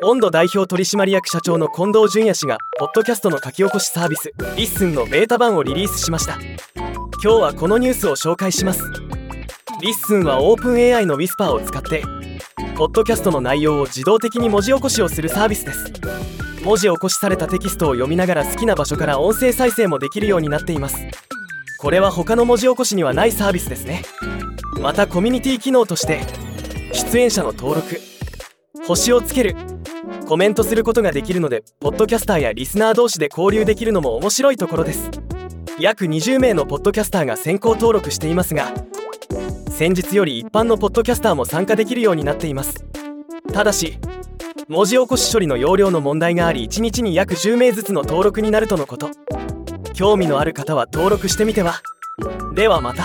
オンド代表取締役社長の近藤淳也氏がポッドキャストの書き起こしサービス LISTEN のベータ版をリリースしました。今日はこのニュースを紹介します。リッスンはオープン AI のウィスパーを使ってポッドキャストの内容を自動的に文字起こしをするサービスです。文字起こしされたテキストを読みながら好きな場所から音声再生もできるようになっています。これは他の文字起こしにはないサービスですね。またコミュニティ機能として出演者の登録星をつけるコメントすることができるのでポッドキャスターやリスナー同士で交流できるのも面白いところです。約20名のポッドキャスターが先行登録していますが先日より一般のポッドキャスターも参加できるようになっています。ただし文字起こし処理の容量の問題があり1日に約10名ずつの登録になるとのこと。興味のある方は登録してみては。ではまた。